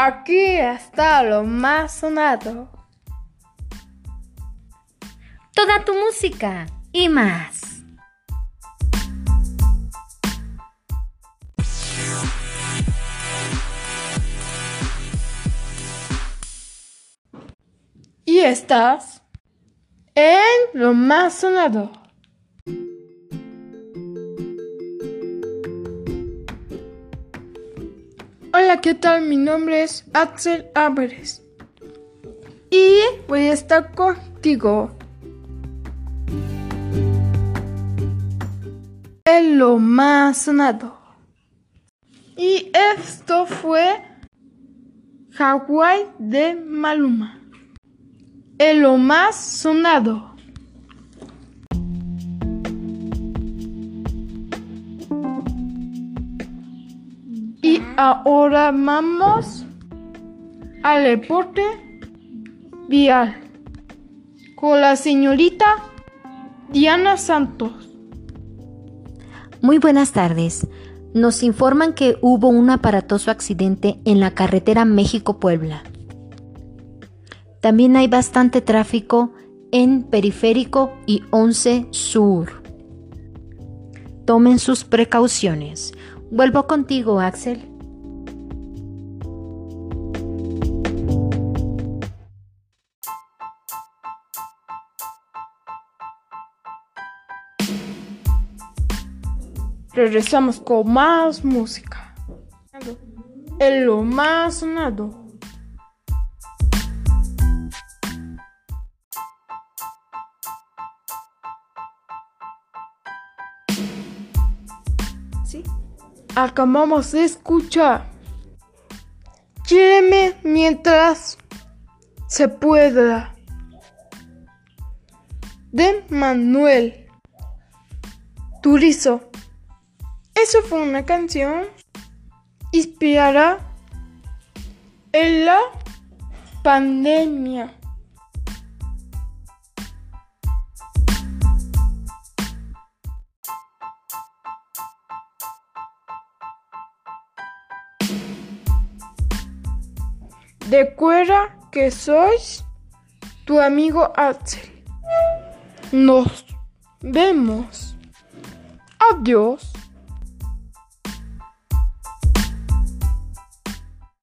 Aquí está lo más sonado. Toda tu música y más. Y estás en lo más sonado. Hola, ¿qué tal? Mi nombre es Axel Álvarez. Y voy a estar contigo en lo más sonado. Y esto fue Hawaii de Maluma. En lo más sonado. Ahora vamos al deporte vial con la señorita Diana Santos. Muy buenas tardes. Nos informan que hubo un aparatoso accidente en la carretera México-Puebla. También hay bastante tráfico en Periférico y 11 Sur. Tomen sus precauciones. Vuelvo contigo, Axel. Regresamos con más música. En lo más sonado. Sí. Acabamos de escuchar. Quíreme mientras se pueda. De Manuel Turizo. Eso fue una canción inspirada en la pandemia. Recuerda que sois tu amigo Axel. Nos vemos. Adiós.